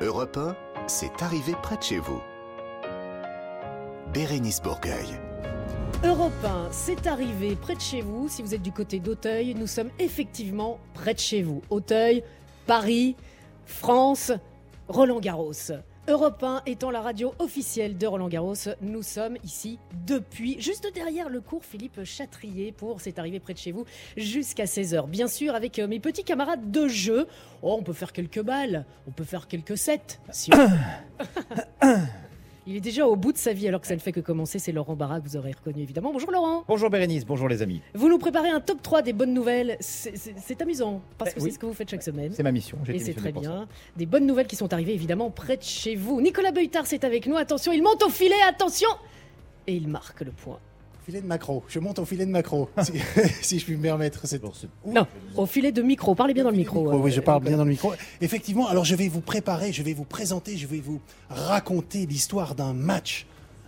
Europe 1, c'est arrivé près de chez vous. Bérénice Bourgueil. Europe 1, c'est arrivé près de chez vous. Si vous êtes du côté d'Auteuil, nous sommes effectivement près de chez vous. Auteuil, Paris, France, Roland Garros. Europe 1 étant la radio officielle de Roland Garros, nous sommes ici depuis, juste derrière le cours Philippe Chatrier pour C'est arrivé près de chez vous jusqu'à 16h. Bien sûr, avec euh, mes petits camarades de jeu. Oh, on peut faire quelques balles, on peut faire quelques sets. Si on- Il est déjà au bout de sa vie alors que ça ne fait que commencer. C'est Laurent Barra que vous aurez reconnu évidemment. Bonjour Laurent. Bonjour Bérénice, bonjour les amis. Vous nous préparez un top 3 des bonnes nouvelles. C'est- amusant parce que Eh oui. c'est ce que vous faites chaque semaine. C'est ma mission. j'ai Et c'est très ça. bien. Des bonnes nouvelles qui sont arrivées évidemment près de chez vous. Nicolas Beutard c'est avec nous. Attention, il monte au filet. Attention. Et il marque le point. Filet de macro. Je monte au filet de macro, si, si je puis me permettre. cette-. Non, au filet de micro. Parlez bien dans le micro. Oh, oui, je euh, parle bien dans le micro. Effectivement, alors je vais vous préparer, je vais vous présenter, je vais vous raconter l'histoire d'un match.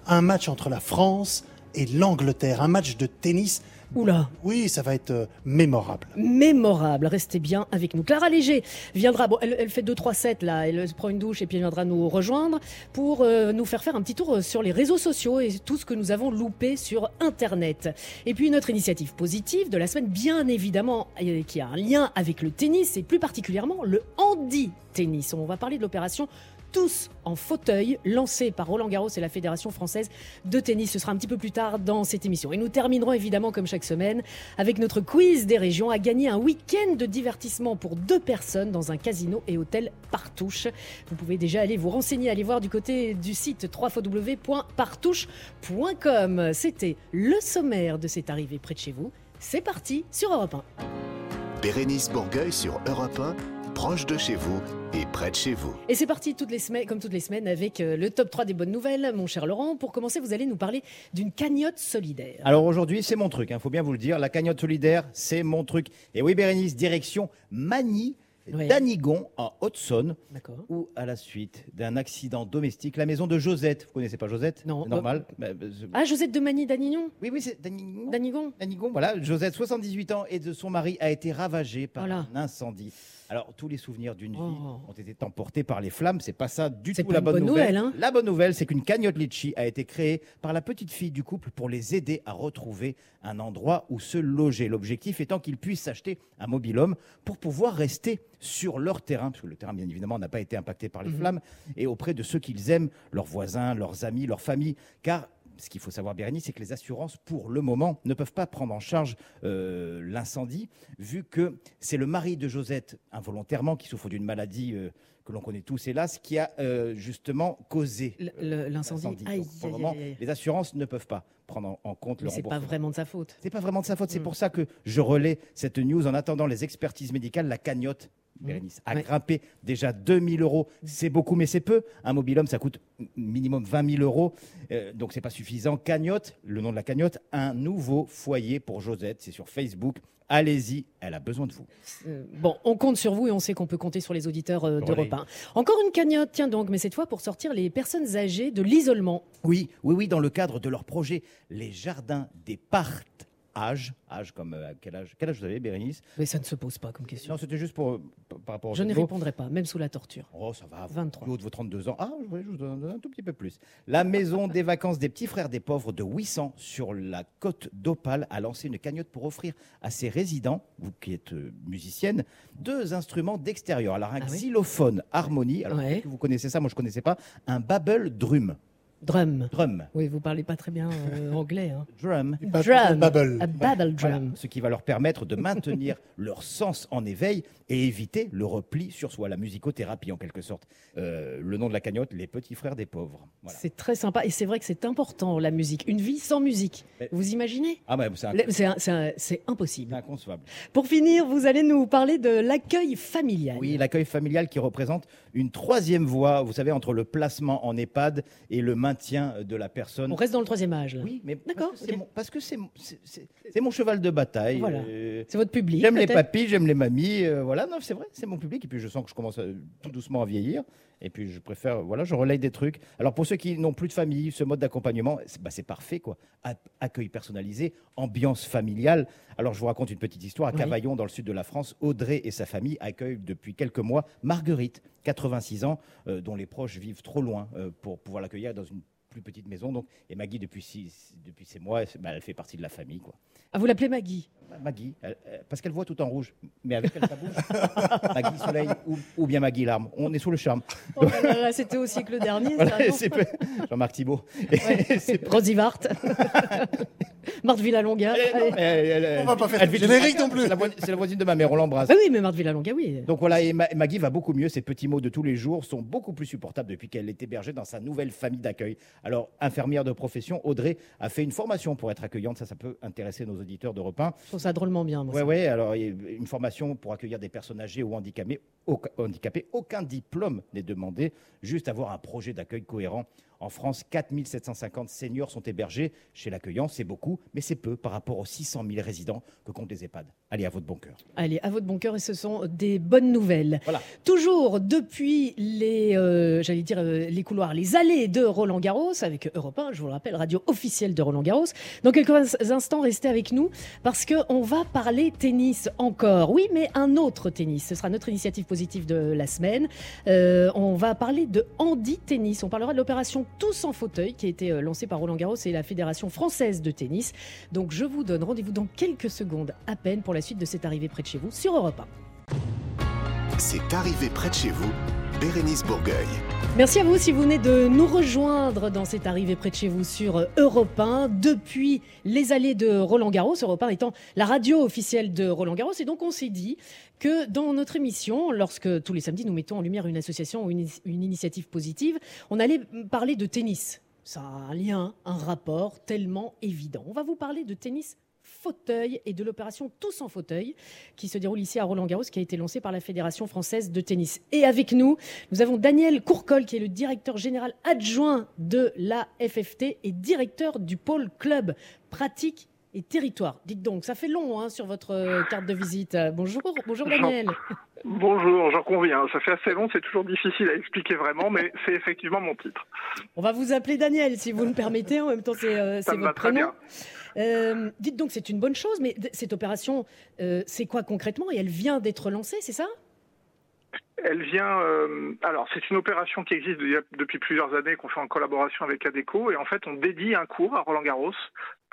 Un match entre la France et l'Angleterre. Un match de tennis. Oula. Oui, ça va être euh, mémorable. Mémorable, restez bien avec nous. Clara Léger viendra, bon, elle, elle fait 2-3 sets là, elle se prend une douche et puis elle viendra nous rejoindre pour euh, nous faire faire un petit tour euh, sur les réseaux sociaux et tout ce que nous avons loupé sur Internet. Et puis une autre initiative positive de la semaine, bien évidemment, qui a un lien avec le tennis et plus particulièrement le handi-tennis. On va parler de l'opération tous en fauteuil, lancée par Roland Garros et la Fédération française de tennis. Ce sera un petit peu plus tard dans cette émission. Et nous terminerons évidemment, comme chaque semaine, avec notre quiz des régions à gagner un week-end de divertissement pour deux personnes dans un casino et hôtel Partouche. Vous pouvez déjà aller vous renseigner, aller voir du côté du site www.partouche.com. C'était le sommaire de cette arrivée près de chez vous. C'est parti sur Europe 1. Bérénice Bourgueil sur Europe 1, proche de chez vous et près de chez vous. Et c'est parti toutes les semaines, comme toutes les semaines avec euh, le top 3 des bonnes nouvelles, mon cher Laurent. Pour commencer, vous allez nous parler d'une cagnotte solidaire. Alors aujourd'hui, c'est mon truc, il faut bien vous le dire. La cagnotte solidaire, c'est mon truc. Et oui, Bérénice, direction Magny, Ouais. d'Anigon, en Haute-Saône, D'accord. où à la suite d'un accident domestique, la maison de Josette, vous connaissez pas Josette? Non. Normal. Bah, bah, je- Ah, Josette de Magny d'Anignon? Oui, oui, c'est d'Anigon. D'Anigon Danigon, voilà, Josette, 78 ans, et de son mari a été ravagée par Voilà. un incendie. Alors, tous les souvenirs d'une vie Oh. ont été emportés par les flammes. C'est pas ça du tout la bonne, bonne nouvelle. nouvelle, hein. La bonne nouvelle, c'est qu'une cagnotte litchi a été créée par la petite fille du couple pour les aider à retrouver un endroit où se loger. L'objectif étant qu'ils puissent s'acheter un mobilhome pour pouvoir rester sur leur terrain, parce que le terrain, bien évidemment, n'a pas été impacté par les Mhm. flammes, et auprès de ceux qu'ils aiment, leurs voisins, leurs amis, leurs familles, car ce qu'il faut savoir, Bérénice, c'est que les assurances, pour le moment, ne peuvent pas prendre en charge euh, l'incendie, vu que c'est le mari de Josette, involontairement, qui souffre d'une maladie euh, que l'on connaît tous, hélas, qui a euh, justement causé L'incendie. pour le moment, aïe, les assurances ne peuvent pas prendre en, en compte Mais le c'est pas remboursement. vraiment de sa faute. C'est pas vraiment de sa faute. C'est Mm. pour ça que je relais cette news en attendant les expertises médicales. La cagnotte, Bérénice, a Mm. Ouais. grimpé déjà 2000 euros. C'est beaucoup, mais c'est peu. Un mobilhome, ça coûte minimum 20 000 euros. Euh, donc, c'est pas suffisant. Cagnotte, le nom de la cagnotte, un nouveau foyer pour Josette. C'est sur Facebook. Allez-y, elle a besoin de vous. Euh, bon, on compte sur vous et on sait qu'on peut compter sur les auditeurs euh, d'Europe 1. Encore une cagnotte, tiens donc, mais cette fois pour sortir les personnes âgées de l'isolement. Oui, oui, oui, dans le cadre de leur projet, les jardins des parts âge, âge comme euh, quel âge Quel âge vous avez, Bérénice? Mais ça ne se pose pas comme question. Non, c'était juste pour, euh, par rapport au Je ne répondrai pas, même sous la torture. Oh, ça va. 23. Du haut de vos 32 ans. Ah, je, vous donne un tout petit peu plus. La maison des vacances des petits frères des pauvres de 800 sur la côte d'Opale a lancé une cagnotte pour offrir à ses résidents, vous qui êtes euh, musicienne, deux instruments d'extérieur. Alors, un Ah oui xylophone harmonie. Alors, Ouais. peut-être que vous connaissez ça, moi je connaissais pas. Un babel drum. Drum. Drum. Oui, vous parlez pas très bien euh, anglais. Hein. Drum. Drum. A babble Voilà, drum. ce qui va leur permettre de maintenir leur sens en éveil et éviter le repli sur soi, la musicothérapie en quelque sorte. Euh, le nom de la cagnotte, les petits frères des pauvres. Voilà. C'est très sympa et c'est vrai que c'est important la musique. Une vie sans musique. Mais- Vous imaginez? Ah, c'est impossible. inconcevable. Pour finir, vous allez nous parler de l'accueil familial. Oui, l'accueil familial qui représente une troisième voie, vous savez, entre le placement en EHPAD et le maintien maintien de la personne. On reste dans le troisième âge. Là. Oui, mais D'accord, parce que c'est mon, cheval de bataille. Voilà. Euh, C'est votre public. J'aime les papis, j'aime les mamies, euh, voilà, non, c'est vrai, c'est mon public. Et puis je sens que je commence à- tout doucement à vieillir. Et puis je préfère, voilà, je relaye des trucs. Alors pour ceux qui n'ont plus de famille, ce mode d'accompagnement, c'est bah, parfait, quoi. Accueil personnalisé, ambiance familiale. Alors je vous raconte une petite histoire. À Oui. Cavaillon, dans le sud de la France, Audrey et sa famille accueillent depuis quelques mois Marguerite, 86 ans, euh, dont les proches vivent trop loin euh, pour pouvoir l'accueillir dans une plus petite maison. Donc, et Maggie, depuis, six, depuis ces mois, bah, elle fait partie de la famille, quoi. Ah, vous l'appelez Maggie? Maggie, elle- parce qu'elle voit tout en rouge, mais avec elle, ça bouge. Maggie Soleil ou, ou bien Maggie Larme. On est sous le charme. Oh C'était au siècle dernier. Voilà, Jean-Marc Thibault. Ouais. C'est- Rosie Vart. Marthe Villalonga. Elle- Allez. elle- elle- On va pas faire elle générique non plus. C'est la, voisine- c'est la voisine de ma mère, on l'embrasse. Ah oui, mais Marthe Villalonga, oui. Donc voilà, et Ma- Maggie va beaucoup mieux. Ses petits mots de tous les jours sont beaucoup plus supportables depuis qu'elle est hébergée dans sa nouvelle famille d'accueil. Alors, infirmière de profession, Audrey a fait une formation pour être accueillante. Ça, ça peut intéresser nos auditeurs de repas. Trouve ça drôlement bien. Oui, oui. Alors, une formation pour accueillir des personnes âgées ou handicapées. Aucun, handicapés. Aucun diplôme n'est demandé. Juste avoir un projet d'accueil cohérent. En France, 4750 seniors sont hébergés chez l'accueillant. C'est beaucoup, mais c'est peu par rapport aux 600 000 résidents que comptent les EHPAD. Allez, à votre bon cœur. Allez, à votre bon cœur, et ce sont des bonnes nouvelles. Voilà. Toujours depuis les, euh, j'allais dire euh, les couloirs, les allées de Roland Garros avec Europe 1, je vous le rappelle, radio officielle de Roland Garros. Dans quelques instants, restez avec nous parce que on va parler tennis encore. Oui, mais un autre tennis. Ce sera notre initiative positive de la semaine. Euh, on va parler de handi tennis. On parlera de l'opération Tous en fauteuil qui a été euh, lancée par Roland Garros et la Fédération française de tennis. Donc je vous donne rendez-vous dans quelques secondes à peine pour la suite de cette arrivée près de chez vous sur Europe 1. C'est arrivé près de chez vous, Bérénice Bourgueil. Merci à vous si vous venez de nous rejoindre dans cette arrivée près de chez vous sur Europe 1 depuis les allées de Roland Garros, Europe 1 étant la radio officielle de Roland Garros. Et donc on s'est dit que dans notre émission, lorsque tous les samedis nous mettons en lumière une association ou une, une initiative positive, on allait parler de tennis. Ça a un lien, un rapport tellement évident. On va vous parler de tennis fauteuil et de l'opération Tous en fauteuil qui se déroule ici à Roland-Garros, qui a été lancée par la Fédération française de tennis. Et avec nous, nous avons Daniel Courcol, qui est le directeur général adjoint de la FFT et directeur du pôle club pratique et territoire. Dites donc, ça fait long hein, sur votre euh, carte de visite. Bonjour, bonjour Daniel. Bonjour, j'en conviens. Ça fait assez long, c'est toujours difficile à expliquer vraiment, mais c'est effectivement mon titre. On va vous appeler Daniel, si vous le permettez. En même temps, c'est euh, votre très prénom. bien. Euh, dites donc, c'est une bonne chose, mais cette opération, euh, c'est quoi concrètement? Et elle vient d'être lancée, c'est ça? Elle vient. euh, alors, c'est une opération qui existe depuis plusieurs années, qu'on fait en collaboration avec ADECO, et en fait, on dédie un cours à Roland Garros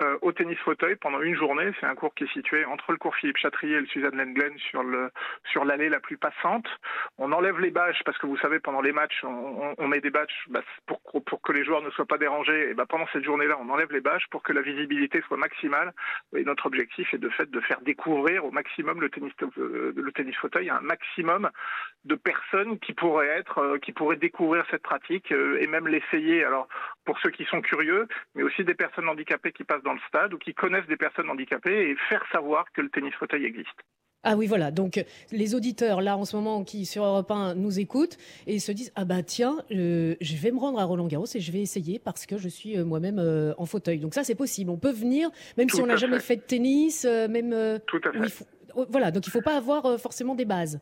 euh, au tennis fauteuil pendant une journée. C'est un cours qui est situé entre le cours Philippe Chatrier et le Suzanne Lenglen sur le sur l'allée la plus passante. On enlève les bâches parce que vous savez, pendant les matchs, on met des bâches bah, pour pour que les joueurs ne soient pas dérangés. Et bah, pendant cette journée-là, on enlève les bâches pour que la visibilité soit maximale. Et notre objectif est de fait de faire découvrir au maximum le tennis euh, le tennis fauteuil à un maximum de personnes qui pourraient être, euh, qui pourraient découvrir cette pratique euh, et même l'essayer. Alors pour ceux qui sont curieux, mais aussi des personnes handicapées qui passent dans le stade ou qui connaissent des personnes handicapées et faire savoir que le tennis fauteuil existe. Ah oui, voilà. Donc, les auditeurs, là, en ce moment, qui sur Europe 1 nous écoutent et se disent Ah bah tiens, euh, je vais me rendre à Roland Garros et je vais essayer parce que je suis euh, moi-même euh, en fauteuil. Donc, ça, c'est possible. On peut venir, même si on n'a jamais fait. de tennis, même. Tout à fait. faut- oh, Voilà, donc il ne faut pas avoir forcément des bases.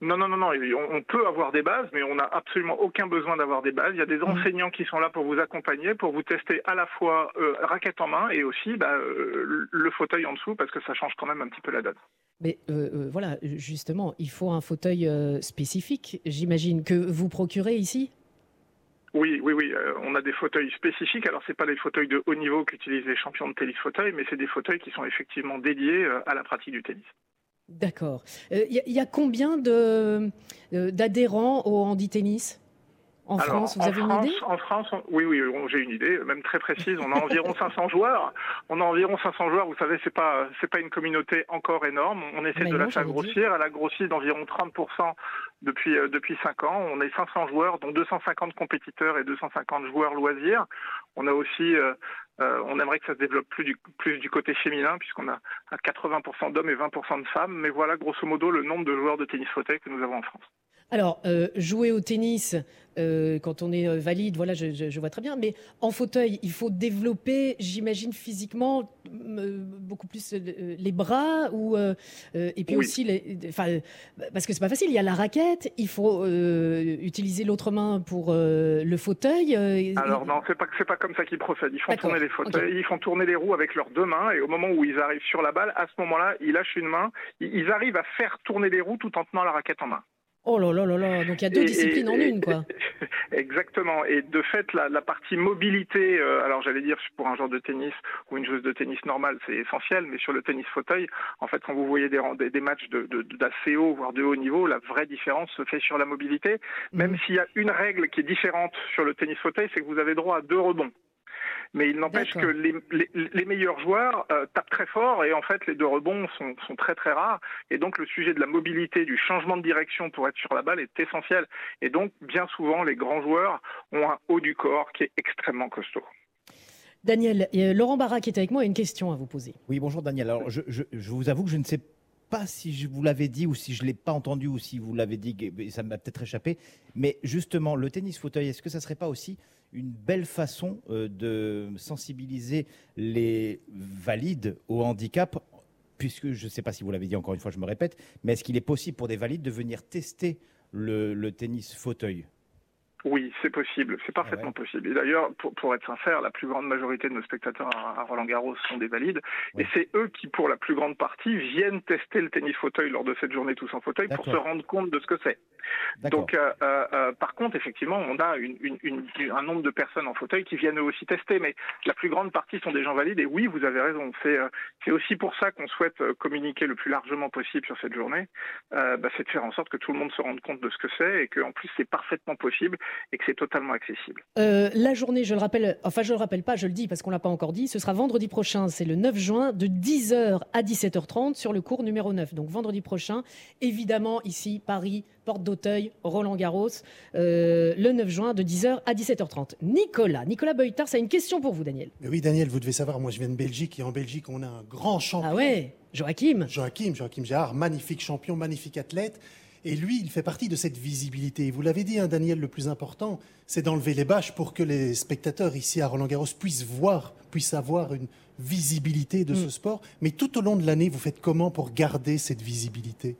Non, non, non, non. On, peut avoir des bases, mais on n'a absolument aucun besoin d'avoir des bases. Il y a des enseignants qui sont là pour vous accompagner, pour vous tester à la fois euh, raquette en main et aussi bah, euh, le fauteuil en dessous, parce que ça change quand même un petit peu la donne. Mais euh, euh, voilà, justement, il faut un fauteuil spécifique, j'imagine, que vous procurez ici? Oui, oui, oui. euh, on a des fauteuils spécifiques. Alors, c'est pas les fauteuils de haut niveau qu'utilisent les champions de tennis fauteuil, mais c'est des fauteuils qui sont effectivement dédiés euh, à la pratique du tennis. D'accord. Il y, a- y a combien euh, d'adhérents au handi-tennis en Alors, France Vous en avez une France, idée? En France, on- oui, oui, j'ai une idée, même très précise. On a environ 500 joueurs. On a environ 500 joueurs. Vous savez, c'est pas, c'est pas une communauté encore énorme. On essaie Mais de non, la faire grossir. Elle a grossi d'environ 30% depuis euh, depuis 5 ans. On est 500 joueurs, dont 250 compétiteurs et 250 joueurs loisirs. On a aussi, euh, euh, on aimerait que ça se développe plus du plus du côté féminin, puisqu'on a à 80% d'hommes et 20% de femmes. Mais voilà, grosso modo, le nombre de joueurs de tennis fauteuil que nous avons en France. Alors, euh, jouer au tennis, euh, quand on est euh, valide, voilà, je, je- je vois très bien. Mais en fauteuil, il faut développer, j'imagine, physiquement euh, beaucoup plus les bras ou et puis Oui. aussi, les, enfin, parce que c'est pas facile. Il y a la raquette, il faut utiliser l'autre main pour le fauteuil. Alors non, c'est pas c'est pas comme ça qu'ils procèdent. Ils font tourner les fauteuils, ils font tourner les roues avec leurs deux mains, et au moment où ils arrivent sur la balle, à ce moment-là, ils lâchent une main. Ils arrivent à faire tourner les roues tout en tenant la raquette en main. Oh là là là là. Donc il y a deux Et- disciplines et- en une, quoi. Exactement. Et de fait, la, la partie mobilité, euh, alors j'allais dire pour un joueur de tennis ou une joueuse de tennis normale, c'est essentiel, mais sur le tennis fauteuil, en fait, quand vous voyez des, des, des matchs de- de- d'assez haut, voire de haut niveau, la vraie différence se fait sur la mobilité. Même Mhm. s'il y a une règle qui est différente sur le tennis fauteuil, c'est que vous avez droit à deux rebonds. Mais il n'empêche que les, les, les meilleurs joueurs euh, tapent très fort et en fait les deux rebonds sont, sont très très rares. Et donc le sujet de la mobilité, du changement de direction pour être sur la balle est essentiel. Et donc bien souvent les grands joueurs ont un haut du corps qui est extrêmement costaud. Daniel, euh, Laurent Barra qui est avec moi a une question à vous poser. Oui, bonjour Daniel. Alors, je, je- je vous avoue que je ne sais pas si je vous l'avais dit ou si je ne l'ai pas entendu ou si vous l'avez dit, et ça m'a peut-être échappé. Mais justement, le tennis fauteuil, est-ce que ça ne serait pas aussi une belle façon euh, de sensibiliser les valides au handicap? Puisque je ne sais pas si vous l'avez dit encore une fois, je me répète, mais est-ce qu'il est possible pour des valides de venir tester le, le tennis fauteuil? Oui, c'est possible, c'est parfaitement Ah ouais. possible. Et d'ailleurs, pour, pour être sincère, la plus grande majorité de nos spectateurs à, à Roland Garros sont des valides, et c'est eux qui, pour la plus grande partie, viennent tester le tennis fauteuil lors de cette journée tous en fauteuil pour se rendre compte de ce que c'est. Donc, euh, euh, euh, par contre, effectivement, on a une, une- une- un nombre de personnes en fauteuil qui viennent eux aussi tester, mais la plus grande partie sont des gens valides. Et oui, vous avez raison. C'est euh, c'est aussi pour ça qu'on souhaite euh, communiquer le plus largement possible sur cette journée. Euh, bah, c'est de faire en sorte que tout le monde se rende compte de ce que c'est et qu'en plus c'est parfaitement possible et que c'est totalement accessible. Euh, la journée, je le rappelle, enfin je le rappelle pas, je le dis parce qu'on l'a pas encore dit, ce sera vendredi prochain, c'est le 9 juin de 10h à 17h30 sur le cours numéro 9. Donc vendredi prochain, évidemment ici, Paris, Porte d'Auteuil, Roland Garros, euh, le 9 juin de 10h à 17h30. Nicolas, Nicolas Beutard, ça a une question pour vous Daniel. Mais oui, Daniel, vous devez savoir, moi je viens de Belgique et en Belgique, on a un grand champion. Ah ouais, Joachim Joachim, Joachim Gérard, magnifique champion, magnifique athlète. Et lui, il fait partie de cette visibilité. Vous l'avez dit, hein, Daniel, le plus important, c'est d'enlever les bâches pour que les spectateurs ici à Roland-Garros puissent voir, puissent avoir une visibilité de Mm. ce sport. Mais tout au long de l'année, vous faites comment pour garder cette visibilité?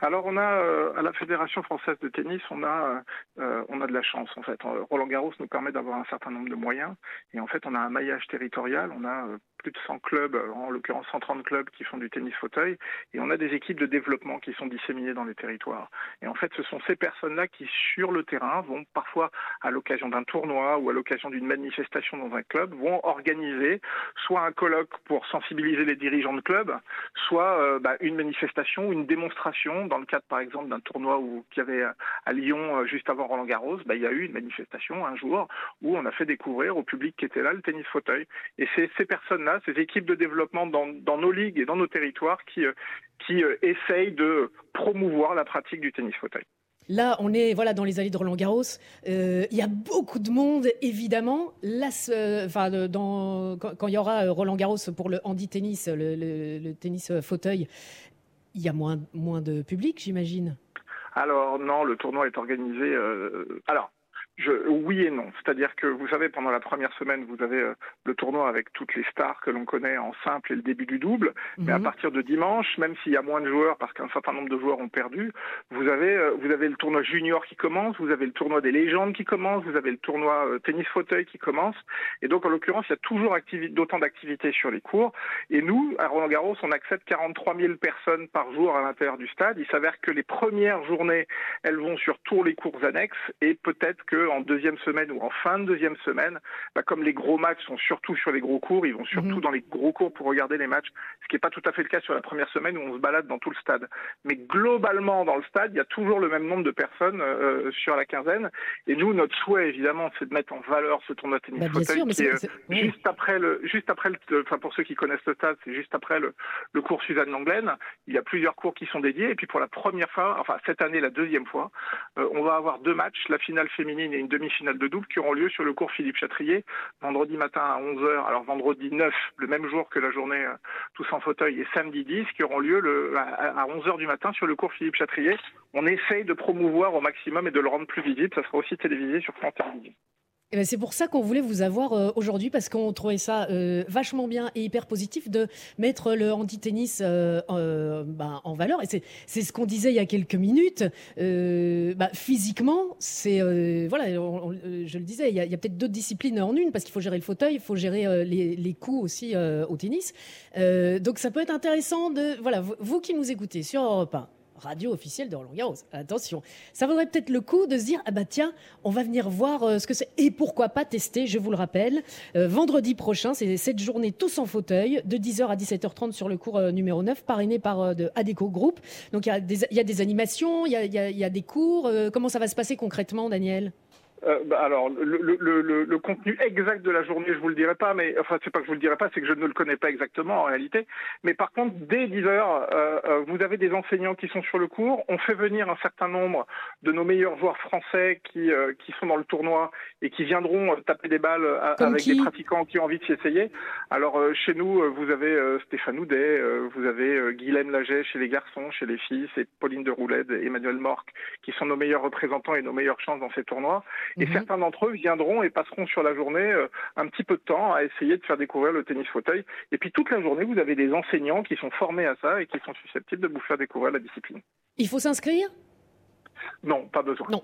Alors on a euh, à la Fédération française de tennis, on a euh, on a de la chance en fait. Euh, Roland Garros nous permet d'avoir un certain nombre de moyens et en fait on a un maillage territorial, on a euh, plus de 100 clubs, euh, en l'occurrence 130 clubs qui font du tennis fauteuil et on a des équipes de développement qui sont disséminées dans les territoires. Et en fait ce sont ces personnes-là qui sur le terrain vont parfois à l'occasion d'un tournoi ou à l'occasion d'une manifestation dans un club vont organiser soit un colloque pour sensibiliser les dirigeants de club, soit euh, bah, une manifestation, une démonstration. Dans le cadre, par exemple, d'un tournoi qu'il y avait à- Lyon euh, juste avant Roland Garros, bah, il y a eu une manifestation un jour où on a fait découvrir au public qui était là le tennis fauteuil. Et c'est ces ces équipes de développement dans, dans nos ligues et dans nos territoires qui, euh, qui euh, essayent de promouvoir la pratique du tennis fauteuil. Là, on est voilà dans les allées de Roland Garros. Euh, Il y a beaucoup de monde, évidemment. Là, enfin, dans, quand, quand il y aura Roland Garros pour le handi tennis, le, le- le tennis fauteuil, il y a moins, moins de public, j'imagine. Alors non, le tournoi est organisé. euh, alors. Je, oui et non. C'est-à-dire que vous savez, pendant la première semaine, vous avez euh, le tournoi avec toutes les stars que l'on connaît en simple et le début du double. Mais à Mhm. partir de dimanche, même s'il y a moins de joueurs parce qu'un certain nombre de joueurs ont perdu, vous avez euh, vous avez le tournoi junior qui commence, vous avez le tournoi des légendes qui commence, vous avez le tournoi euh, tennis fauteuil qui commence. Et donc en l'occurrence, il y a toujours d'autant d'activités sur les cours. Et nous, à Roland Garros, on accepte 43 000 personnes par jour à l'intérieur du stade. Il s'avère que les premières journées, elles vont sur tous les cours annexes et peut-être que en deuxième semaine ou en fin de deuxième semaine, bah, comme les gros matchs sont surtout sur les gros cours, ils vont surtout Mhm. dans les gros cours pour regarder les matchs, ce qui n'est pas tout à fait le cas sur la première semaine où on se balade dans tout le stade. Mais globalement, dans le stade, il y a toujours le même nombre de personnes euh, sur la quinzaine. Et nous, notre souhait, évidemment, c'est de mettre en valeur ce tournoi de tennis Bah, fauteuil sûr, qui est, euh, oui. juste après le, juste après le, enfin pour ceux qui connaissent le stade, c'est juste après le, le cours Suzanne Langlaine. Il y a plusieurs cours qui sont dédiés. Et puis pour la première fois, enfin cette année, la deuxième fois, euh, on va avoir deux matchs, la finale féminine et une demi-finale de double qui auront lieu sur le cours Philippe Chatrier vendredi matin à 11h. Alors vendredi 9, le même jour que la journée euh, Tous en fauteuil, et samedi 10 qui auront lieu à 11h du matin sur le cours Philippe Chatrier. On essaye de promouvoir au maximum et de le rendre plus visible. Ça sera aussi télévisé sur France Télévisions. Eh ben, c'est pour ça qu'on voulait vous avoir euh, aujourd'hui parce qu'on trouvait ça euh, vachement bien et hyper positif de mettre le handi-tennis euh, bah, en valeur. Et c'est ce qu'on disait il y a quelques minutes. Bah, physiquement, c'est voilà, je le disais, il y a, peut-être deux disciplines en une parce qu'il faut gérer le fauteuil, il faut gérer les, les, coups aussi au tennis. donc ça peut être intéressant de voilà, vous, vous qui nous écoutez sur Europe 1 radio officielle de Roland Garros. Attention, ça vaudrait peut-être le coup de se dire ah bah tiens, on va venir voir euh, ce que c'est et pourquoi pas tester. Je vous le rappelle, euh, vendredi prochain, c'est cette journée tous en fauteuil de 10h à 17h30 sur le cours euh, numéro 9, parrainé par de Adeco Group. Donc il y, a des, animations, il y y a, des cours. comment ça va se passer concrètement, Daniel? Euh, bah, alors, le, le, le, le, contenu exact de la journée, je vous le dirai pas, mais enfin, c'est pas que je vous le dirai pas, c'est que je ne le connais pas exactement en réalité. Mais par contre, dès 10 heures, euh, euh, vous avez des enseignants qui sont sur le cours. On fait venir un certain nombre de nos meilleurs joueurs français qui euh, qui sont dans le tournoi et qui viendront taper des balles avec des pratiquants qui ont envie de s'y essayer. Alors, chez nous, vous avez Stéphane Houdet, vous avez Guylaine Laget chez les garçons, chez les filles, c'est Pauline de Roulette, Emmanuel Morc, qui sont nos meilleurs représentants et nos meilleures chances dans ces tournois. Et mhm. certains d'entre eux viendront et passeront sur la journée euh, un petit peu de temps à essayer de faire découvrir le tennis fauteuil. Et puis toute la journée, vous avez des enseignants qui sont formés à ça et qui sont susceptibles de vous faire découvrir la discipline. Il faut s'inscrire? Non, pas besoin. Non,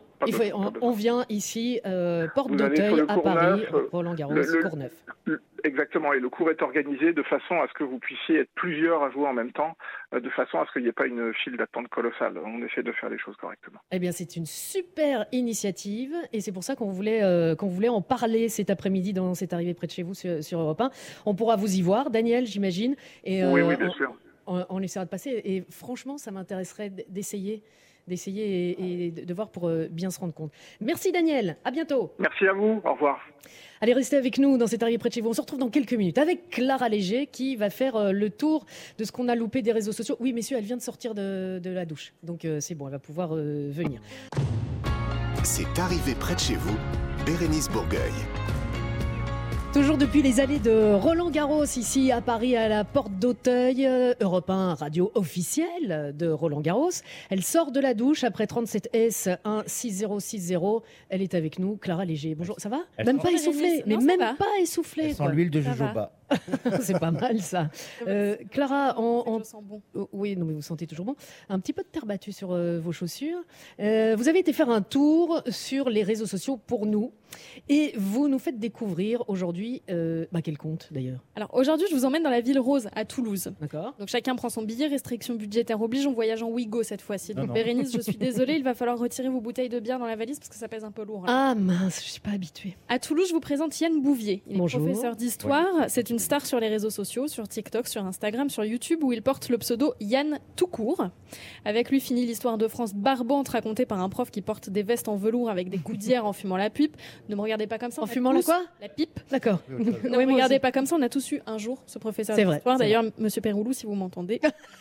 on, vient ici, euh, porte d'Auteuil à Paris, euh, Roland Garros, cours neuf. Exactement, et le cours est organisé de façon à ce que vous puissiez être plusieurs à jouer en même temps, euh, de façon à ce qu'il n'y ait pas une file d'attente colossale. On essaie de faire les choses correctement. Eh bien, c'est une super initiative, et c'est pour ça qu'on voulait, euh, qu'on voulait en parler cet après-midi dans cette arrivée près de chez vous sur, sur, Europe 1. On pourra vous y voir, Daniel, j'imagine. Et, oui, oui, bien sûr. On, on essaiera de passer, et franchement, ça m'intéresserait d'essayer d'essayer et, de voir pour euh, bien se rendre compte. Merci Daniel, à bientôt. Merci à vous, au revoir. Allez, restez avec nous dans cette arrivée près de chez vous. On se retrouve dans quelques minutes avec Clara Léger qui va faire euh, le tour de ce qu'on a loupé des réseaux sociaux. Oui, messieurs, elle vient de sortir de, la douche. Donc euh, c'est bon, elle va pouvoir venir. C'est arrivé près de chez vous, Bérénice Bourgueil. Toujours depuis les allées de Roland Garros, ici à Paris, à la porte d'Auteuil, euh, Europe 1, radio officielle de Roland Garros. Elle sort de la douche après 37 S 16060. Elle est avec nous, Clara Léger. Bonjour, ça va Même pas essoufflée, mais même pas essoufflée. Sans l'huile de jojoba. c'est pas mal ça. Euh, Clara, on, sens bon. Oh, oui, non mais vous sentez toujours bon. Un petit peu de terre battue sur euh, vos chaussures. Euh, vous avez été faire un tour sur les réseaux sociaux pour nous et vous nous faites découvrir aujourd'hui bah, quel compte d'ailleurs? Alors aujourd'hui, je vous emmène dans la ville rose à Toulouse. D'accord. Donc chacun prend son billet. Restriction budgétaire oblige. On voyage en Ouigo cette fois-ci. Donc Bérénice, je suis désolée, il va falloir retirer vos bouteilles de bière dans la valise parce que ça pèse un peu lourd. Hein. Ah mince, je suis pas habituée. À Toulouse, je vous présente Yann Bouvier. Il est Bonjour. professeur d'histoire. C'est une star sur les réseaux sociaux, sur TikTok, sur Instagram, sur YouTube, où il porte le pseudo Yann Toucourt. Avec lui finit l'histoire de France barbante racontée par un prof qui porte des vestes en velours avec des coudières en fumant la pipe. Ne me regardez pas comme ça. En fumant la quoi? La pipe. D'accord. Ne me regardez pas comme ça. On a tous eu un jour ce professeur d'histoire. D'ailleurs, Monsieur Peroulou, si vous m'entendez.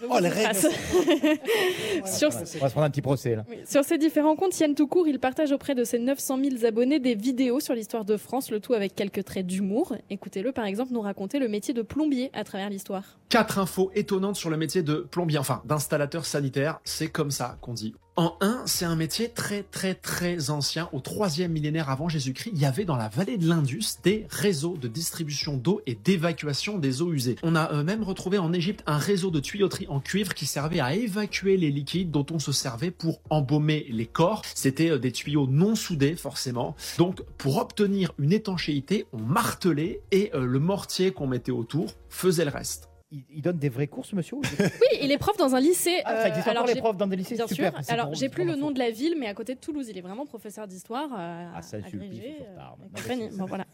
oh, les règles. sur... On va se prendre un petit procès là. Sur ces différents comptes, Yann Toucourt, il partage auprès de ses 900 000 abonnés des vidéos sur l'histoire de France, le tout avec quelques traits d'humour. Écoutez-le, par exemple, nous raconter le métier de plombier à travers l'histoire. Quatre infos étonnantes sur le métier de plombier, enfin d'installateur sanitaire, c'est comme ça qu'on dit. En un, c'est un métier très très très ancien. Au troisième millénaire avant Jésus-Christ, il y avait dans la vallée de l'Indus des réseaux de distribution d'eau et d'évacuation des eaux usées. On a euh, même retrouvé en Égypte un réseau de tuyauterie en cuivre qui servait à évacuer les liquides dont on se servait pour embaumer les corps. C'était euh, des tuyaux non soudés forcément. Donc pour obtenir une étanchéité, on martelait et euh, le mortier qu'on mettait autour faisait le reste il, donne des vraies courses, monsieur Oui, il est prof dans un lycée. Ah, ça existe euh, alors les profs dans des lycées Bien sûr. Alors, j'ai plus le nom de la ville, mais à côté de Toulouse, il est vraiment professeur d'histoire. Euh, ah, ça euh, bon, voilà.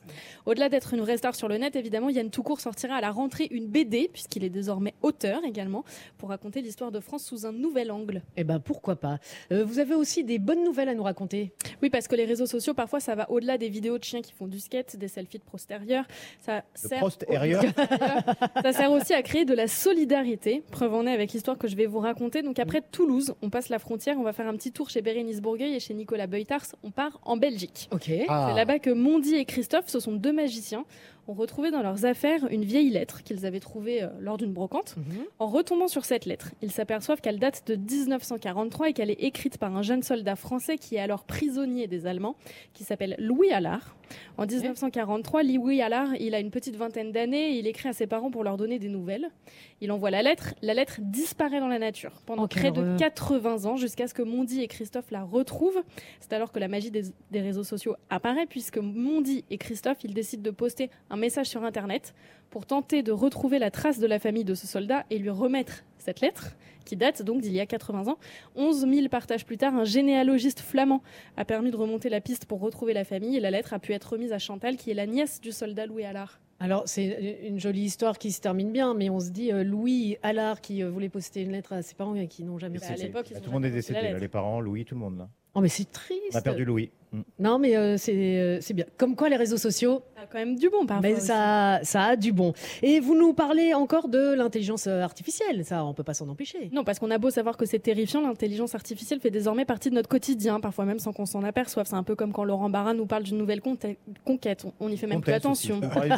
Au-delà d'être une vraie star sur le net, évidemment, Yann Toucourt sortira à la rentrée une BD, puisqu'il est désormais auteur également, pour raconter l'histoire de France sous un nouvel angle. Eh ben, pourquoi pas. vous avez aussi des bonnes nouvelles à nous raconter Oui, parce que les réseaux sociaux, parfois, ça va au-delà des vidéos de chiens qui font du skate, des selfies de postérieur. Ça sert, ça sert aussi à créer de la solidarité. Preuve en est avec l'histoire que je vais vous raconter. Donc après Toulouse, on passe la frontière, on va faire un petit tour chez Bérénice Bourgueil et chez Nicolas Beutars. On part en Belgique. Ok. Ah. C'est là-bas que Mondi et Christophe, ce sont deux magiciens, ont retrouvé dans leurs affaires une vieille lettre qu'ils avaient trouvée euh, lors d'une brocante. Mhm. En retombant sur cette lettre, ils s'aperçoivent qu'elle date de 1943 et qu'elle est écrite par un jeune soldat français qui est alors prisonnier des Allemands, qui s'appelle Louis Allard. En 1943, Louis Allard, il a une petite vingtaine d'années, il écrit à ses parents pour leur donner des nouvelles. Il envoie la lettre, la lettre disparaît dans la nature pendant Oh, près de horreur. 80 ans jusqu'à ce que Mondi et Christophe la retrouvent. C'est alors que la magie des, des réseaux sociaux apparaît puisque Mondi et Christophe, ils décident de poster un message sur Internet pour tenter de retrouver la trace de la famille de ce soldat et lui remettre cette lettre qui date donc d'il y a 80 ans. 11 000 partages plus tard, un généalogiste flamand a permis de remonter la piste pour retrouver la famille et la lettre a pu être remise à Chantal qui est la nièce du soldat Louis Allard. Alors, c'est une jolie histoire qui se termine bien, mais on se dit euh, Louis Allard qui euh, voulait poster une lettre à ses parents et qui n'ont jamais ils bah, tout le monde est reçu décédé, les parents, Louis, tout le monde. Là. Oh, mais c'est triste. On a perdu Louis. Mm. Non, mais euh, c'est euh, c'est bien. Comme quoi, les réseaux sociaux, Ça a quand même du bon parfois. mais aussi. ça, ça a du bon. Et vous nous parlez encore de l'intelligence euh, artificielle. Ça, on peut pas s'en empêcher. Non, parce qu'on a beau savoir que c'est terrifiant, l'intelligence artificielle fait désormais partie de notre quotidien, parfois même sans qu'on s'en aperçoive. C'est un peu comme quand Laurent Barra nous parle d'une nouvelle conquête. On- n'y fait même plus attention. Vrai.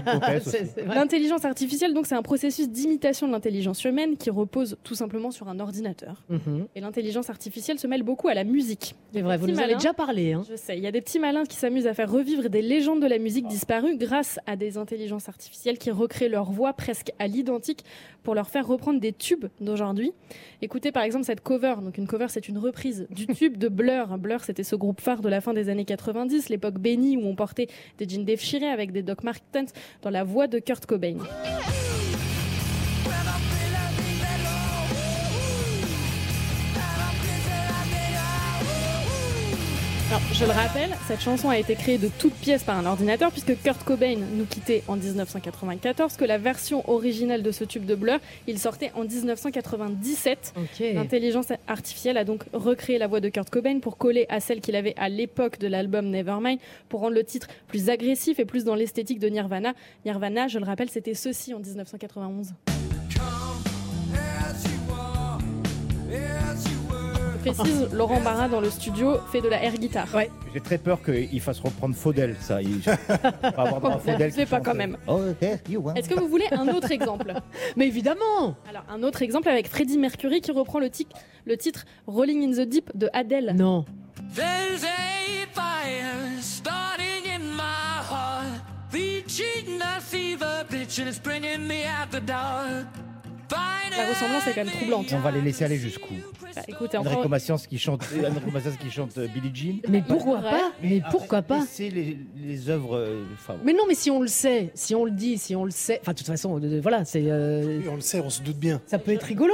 L'intelligence artificielle, donc, c'est un processus d'imitation de l'intelligence humaine qui repose tout simplement sur un ordinateur. Mhm. Et l'intelligence artificielle se mêle beaucoup à la musique. C'est vrai, vous nous avez déjà parlé. Hein. Je sais, y a des petits malins qui s'amusent à faire revivre des légendes de la musique disparues grâce à des intelligences artificielles qui recréent leur voix presque à l'identique pour leur faire reprendre des tubes d'aujourd'hui. Écoutez par exemple cette cover. Donc une cover, c'est une reprise du tube de Blur. Blur, c'était ce groupe phare de la fin des années 90, l'époque bénie où on portait des jeans déchirés avec des Doc Martens dans la voix de Kurt Cobain. Alors, je le rappelle, cette chanson a été créée de toutes pièces par un ordinateur puisque Kurt Cobain nous quittait en 1994, que la version originale de ce tube de Blur, il sortait en 1997. Ok. L'intelligence artificielle a donc recréé la voix de Kurt Cobain pour coller à celle qu'il avait à l'époque de l'album Nevermind, pour rendre le titre plus agressif et plus dans l'esthétique de Nirvana. Nirvana, je le rappelle, c'était ceci en 1991. Précise, Laurent Barra dans le studio fait de la air guitare. Ouais. J'ai très peur qu'il fasse reprendre Faudel, ça. Il va avoir droit à Faudel. Ne fais qui pas quand même. Oh. Est-ce que vous voulez un autre exemple? Mais évidemment Alors, un autre exemple avec Freddie Mercury qui reprend le, tic- le titre Rolling in the Deep de Adele. Non. There's a fire starting in my heart. Reaching a fever pitch and it's bringing me out the dark. La ressemblance est quand même troublante. On va les laisser aller jusqu'où Bah, écoutez, Enrico encore... Qui chante, qui chante euh, Billie Jean. Mais pourquoi Ouais. pas Mais pourquoi pas C'est les, les œuvres. euh, enfin, Mais non, mais si on le sait, si on le dit, si on le sait, enfin de toute façon, euh, voilà, c'est, euh, Oui, on le sait, on se doute bien. ça peut être rigolo,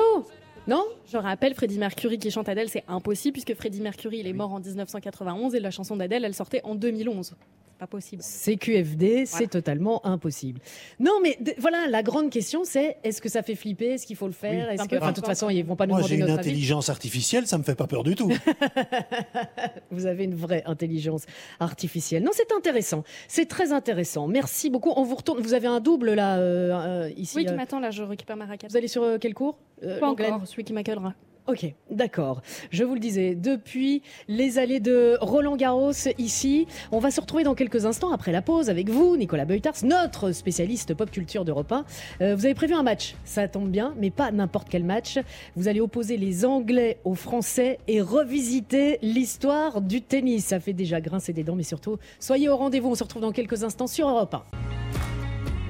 non? Je rappelle, Freddie Mercury qui chante Adele, c'est impossible puisque Freddie Mercury, il est mort en 1991 et la chanson d'Adele, elle sortait en 2011. C'est pas possible. C'est QFD, c'est totalement impossible. Non, mais voilà, la grande question, c'est est-ce que ça fait flipper? Est-ce qu'il faut le faire? Oui, Est-ce que, enfin, de toute façon, ils vont pas nous Moi, demander j'ai une notre avis. intelligence artificielle, ça me fait pas peur du tout. Vous avez une vraie intelligence artificielle. Non, c'est intéressant. C'est très intéressant. Merci beaucoup. On vous retourne. Vous avez un double là euh, euh, ici. Oui, qui euh. m'attend là, je récupère ma raquette. Vous allez sur euh, quel cours? Euh, Pas encore, celui qui m'accueillera. Ok, d'accord. Je vous le disais, depuis les allées de Roland Garros ici, on va se retrouver dans quelques instants après la pause avec vous, Nicolas Beutars, notre spécialiste pop culture d'Europe 1. Euh, vous avez prévu un match, ça tombe bien, mais pas n'importe quel match. Vous allez opposer les Anglais aux Français et revisiter l'histoire du tennis. Ça fait déjà grincer des dents, mais surtout, soyez au rendez-vous. On se retrouve dans quelques instants sur Europe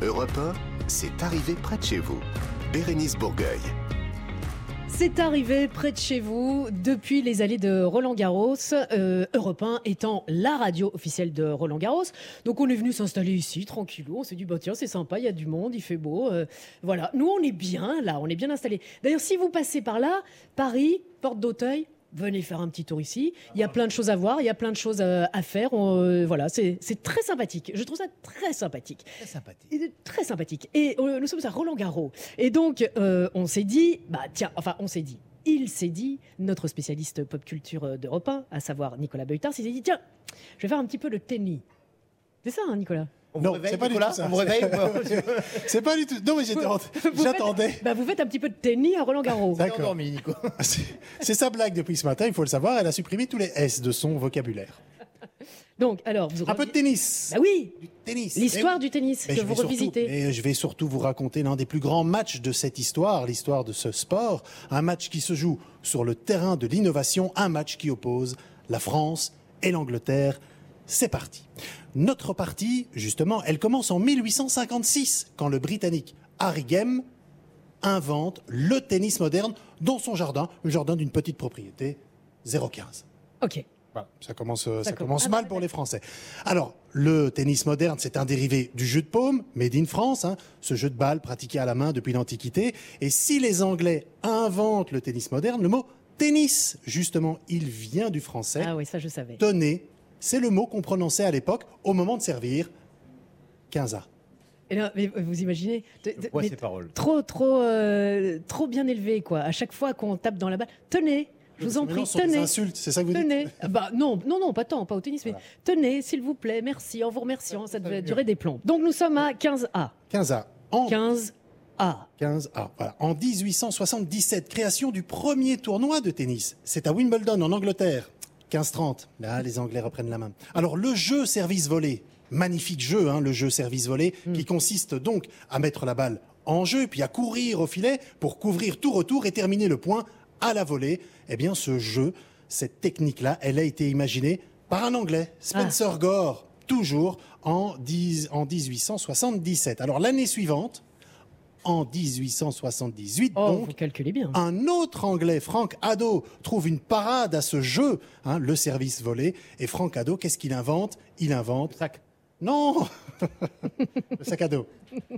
1. Europe 1, c'est arrivé près de chez vous. Bérénice Bourgueil. C'est arrivé près de chez vous depuis les allées de Roland Garros, euh, Europe 1 étant la radio officielle de Roland Garros. Donc on est venu s'installer ici, tranquillou. On s'est dit, bah tiens, c'est sympa, il y a du monde, il fait beau. euh, voilà, nous on est bien là, on est bien installés. D'ailleurs, si vous passez par là, Paris, porte d'Auteuil, venez faire un petit tour ici. Il y a plein de choses à voir, il y a plein de choses euh, à faire. On, euh, voilà, c'est très sympathique. Je trouve ça très sympathique. Très sympathique. Et très sympathique. Et euh, nous sommes à Roland Garros. Et donc, euh, on s'est dit, bah tiens, enfin, on s'est dit, il s'est dit, notre spécialiste pop culture d'Europe 1, à savoir Nicolas Beutars, il s'est dit, tiens, je vais faire un petit peu de tennis. C'est ça, hein, Nicolas? On vous Non, réveille, c'est pas du tout ça. On vous réveille C'est pas du tout. Non, mais Vous faites- j'attendais. Bah, vous faites un petit peu de tennis à Roland Garros. D'accord. Nico. C'est c'est sa blague depuis ce matin, il faut le savoir. Elle a supprimé tous les S de son vocabulaire. Donc, alors, vous Un peu de tennis. Bah oui, Du tennis. l'histoire du tennis Mais que vous revisitez. mais je vais surtout vous raconter l'un des plus grands matchs de cette histoire, l'histoire de ce sport. Un match qui se joue sur le terrain de l'innovation, un match qui oppose la France et l'Angleterre. C'est parti. Notre partie, justement, elle commence en 1856, quand le Britannique Harry Game invente le tennis moderne dans son jardin, le jardin d'une petite propriété, 015. Ok. Voilà, ça commence, euh, ça commence Ah, mal bah, pour les Français. Alors, le tennis moderne, c'est un dérivé du jeu de paume, made in France, hein, ce jeu de balle pratiqué à la main depuis l'Antiquité. Et si les Anglais inventent le tennis moderne, le mot tennis, justement, il vient du français. Ah oui, ça je savais. Tenez, c'est le mot qu'on prononçait à l'époque au moment de servir 15A. Et là, mais vous imaginez de- de- mais ces paroles. Trop, trop, euh, trop bien élevé, quoi. À chaque fois qu'on tape dans la balle, tenez, je vous en prie, tenez. insultes, c'est ça que vous dites Tenez. Ah Bah, non, non, non, pas tant, pas au tennis, mais tenez, s'il vous plaît, merci, en vous remerciant, ça devait durer des plombs. Donc nous sommes à 15A. 15A. En 15A. 15A. Voilà. En 1877, création du premier tournoi de tennis. C'est à Wimbledon, en Angleterre. 15-30. Là, les Anglais reprennent la main. Alors, le jeu service volé. Magnifique jeu, hein, le jeu service volé, qui consiste donc à mettre la balle en jeu, puis à courir au filet pour couvrir tout retour et terminer le point à la volée. Eh bien, ce jeu, cette technique-là, elle a été imaginée par un Anglais, Spencer Gore, toujours en, 10 en 1877. Alors, l'année suivante, en 1878, Oh, donc, vous calculez bien. un autre Anglais, Frank Haddo, trouve une parade à ce jeu, hein, le service volé. Et Frank Haddo, qu'est-ce qu'il invente? Il invente... Sac. Non Le sac à dos.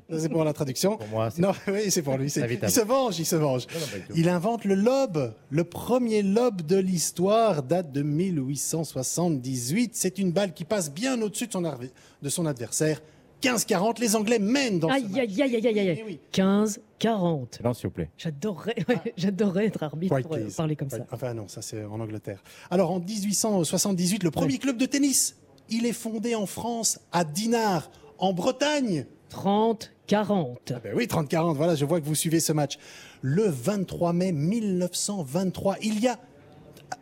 C'est pour la traduction. Pour moi, c'est- Non, oui, c'est pour lui. Il se venge, il se venge. Il invente le lobe. Le premier lobe de l'histoire date de 1878. C'est une balle qui passe bien au-dessus de son, arv- de son adversaire. 15-40, les Anglais mènent dans ce match. aïe, aïe, aïe, aïe, Eh aïe. oui. 15, 40. Non, s'il vous plaît. J'adorerais, ouais, j'adorerais être arbitre White pour euh, please. parler comme ça. Enfin non, ça c'est en Angleterre. Alors en 1878, le premier club de tennis, il est fondé en France, à Dinard, en Bretagne. 30, 40. Ah ben oui, 30-40, voilà, je vois que vous suivez ce match. Le 23 mai 1923, il y a...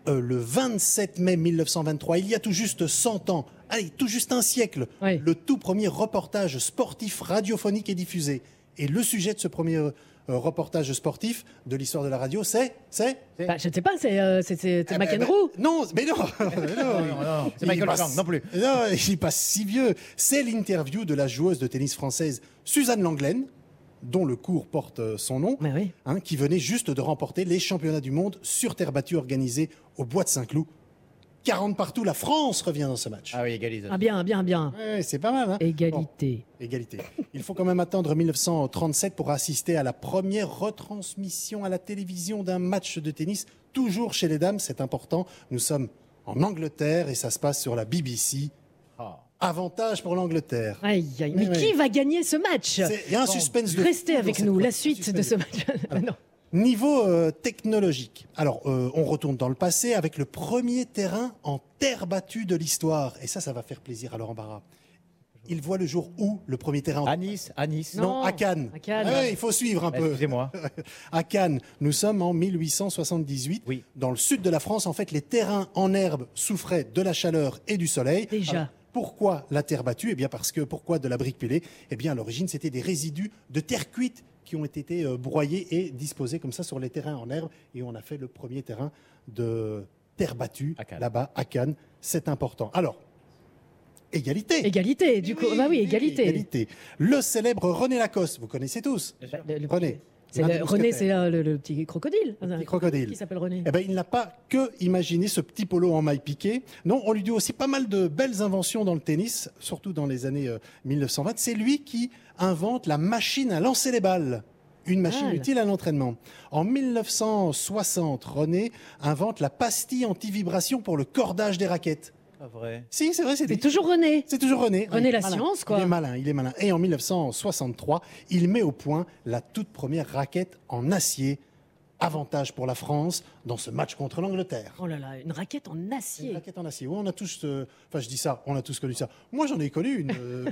euh, le 27 mai 1923, il y a tout juste 100 ans, allez, tout juste un siècle, Oui. le tout premier reportage sportif radiophonique est diffusé. Et le sujet de ce premier euh, reportage sportif de l'histoire de la radio, c'est... c'est Bah, je ne sais pas, c'est, euh, eh ben, McEnroe. ben, Non, mais non, non, Non, non, c'est Michael passe- Frank, non plus. Non, il est pas si vieux. C'est l'interview de la joueuse de tennis française Suzanne Langlaine, dont le cours porte euh, son nom, oui. hein, qui venait juste de remporter les championnats du monde sur terre battue organisés au Bois de Saint-Cloud. 40 partout, la France revient dans ce match. Ah oui, égalisation. Ah bien, bien, bien. Ouais, c'est pas mal, hein Égalité. Bon, égalité. Il faut quand même attendre 1937 pour assister à la première retransmission à la télévision d'un match de tennis, toujours chez les dames, c'est important. Nous sommes en Angleterre et ça se passe sur la BBC. Ah. Avantage pour l'Angleterre. Aïe, aïe. Mais qui oui. va gagner ce match? C'est- Il y a un suspense de Restez avec nous, la suite de ce match. non. Niveau euh, technologique. Alors, euh, on retourne dans le passé avec le premier terrain en terre battue de l'histoire. Et ça, ça va faire plaisir à Laurent Barra. Il voit le jour où le premier terrain en À Nice, à Nice. Non. Non, à Cannes. À Cannes. Ouais, il faut suivre un peu. Excusez-moi. À Cannes, nous sommes en 1878. Oui. Dans le sud de la France, en fait, les terrains en herbe souffraient de la chaleur et du soleil. Déjà. Alors, pourquoi la terre battue? Eh bien, parce que pourquoi de la brique pelée? Eh bien, à l'origine, c'était des résidus de terre cuite qui ont été euh, broyés et disposés comme ça sur les terrains en herbe. Et on a fait le premier terrain de terre battue là-bas à Cannes. C'est important. Alors, égalité. Égalité, du coup. bah oui, égalité. égalité. Le célèbre René Lacoste, vous connaissez tous. Bah, le- le- René. le- René, c'est euh, le, le petit crocodile. Le petit crocodile. Qui s'appelle René. Eh ben, il n'a pas que imaginé ce petit polo en maille piqué. Non, on lui doit aussi pas mal de belles inventions dans le tennis, surtout dans les années euh, 1920. C'est lui qui invente la machine à lancer les balles. Une machine Ah. utile à l'entraînement. En 1960, René invente la pastille anti-vibration pour le cordage des raquettes. Pas vrai. Si, c'est vrai, des- toujours René. c'est toujours René. René Il est la malin. science, quoi. Il est malin, il est malin. Et en 1963, il met au point la toute première raquette en acier avantage pour la France dans ce match contre l'Angleterre. Oh là là, une raquette en Une acier. raquette en acier. Oui, on a tous. euh, Enfin, je dis ça, on a tous connu ça. Moi, j'en ai connu une. euh,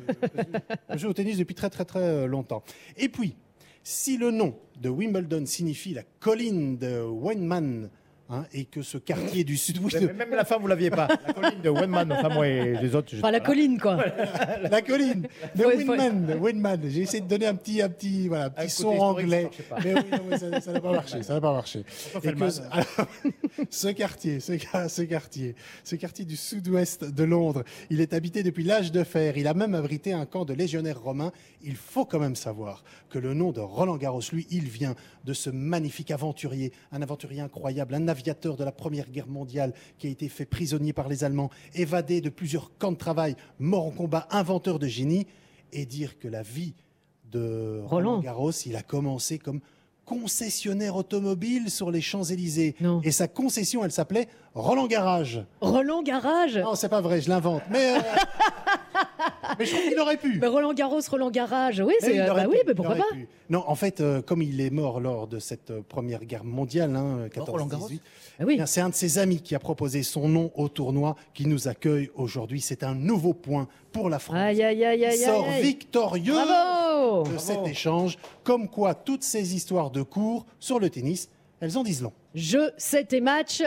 je joue au tennis depuis très, très, très euh, longtemps. Et puis, si le nom de Wimbledon signifie la colline de Weinmann, hein, et que ce quartier du sud-ouest. Même même la fin, vous l'aviez pas. La colline de Wenman, enfin moi et les autres. je- Enfin, la colline, quoi. La colline de faut- Windman, Windman. J'ai essayé de donner un petit, un petit, voilà, un petit son anglais. ça. Mais oui, non, mais ça n'a pas marché. Ça n'a pas marché. Et que ce, alors, ce quartier, ce, ce quartier, ce quartier du sud-ouest de Londres, il est habité depuis l'âge de fer. Il a même abrité un camp de légionnaires romains. Il faut quand même savoir que le nom de Roland Garros, lui, il vient de ce magnifique aventurier, un aventurier incroyable, un aviateur de la Première Guerre mondiale qui a été fait prisonnier par les Allemands, évadé de plusieurs camps de travail, mort en combat, inventeur de génie, et dire que la vie de Roland. Garros, il a commencé comme concessionnaire automobile sur les Champs-Élysées. Et sa concession, elle s'appelait Roland Garage. Roland Garage? Non, c'est pas vrai, je l'invente. Mais, euh, mais je trouve qu'il aurait pu. Mais Roland Garros, Roland Garage. Oui, Mais c'est. euh, bah pu, oui, mais pourquoi pas pu. Non, en fait, euh, comme il est mort lors de cette euh, première guerre mondiale, hein, Roland Garros? 14-18, Ah oui. bien, c'est un de ses amis qui a proposé son nom au tournoi qui nous accueille aujourd'hui. C'est un nouveau point pour la France. Aïe, aïe, aïe, Il aïe, sort aïe. victorieux Bravo de cet échange. Comme quoi, toutes ces histoires de cours sur le tennis, elles en disent long. Jeu, 7 et match.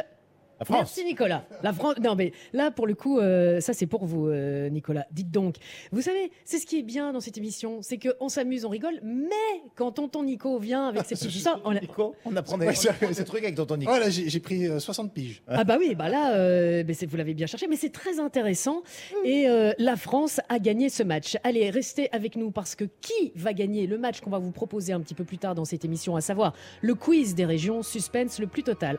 La France. Merci Nicolas. La France. Non mais là pour le coup, euh, ça c'est pour vous, euh, Nicolas. Dites donc. Vous savez, c'est ce qui est bien dans cette émission, c'est qu'on s'amuse, on rigole, mais quand tonton Nico vient avec ses histoires, on a- Nico, on apprend des ce truc avec tonton Nico. Voilà, j'ai j'ai pris euh, 60 piges. Ah bah oui, bah là, euh, vous l'avez bien cherché, mais c'est très intéressant. Et euh, la France a gagné ce match. Allez, restez avec nous parce que qui va gagner le match qu'on va vous proposer un petit peu plus tard dans cette émission, à savoir le quiz des régions, suspense le plus total.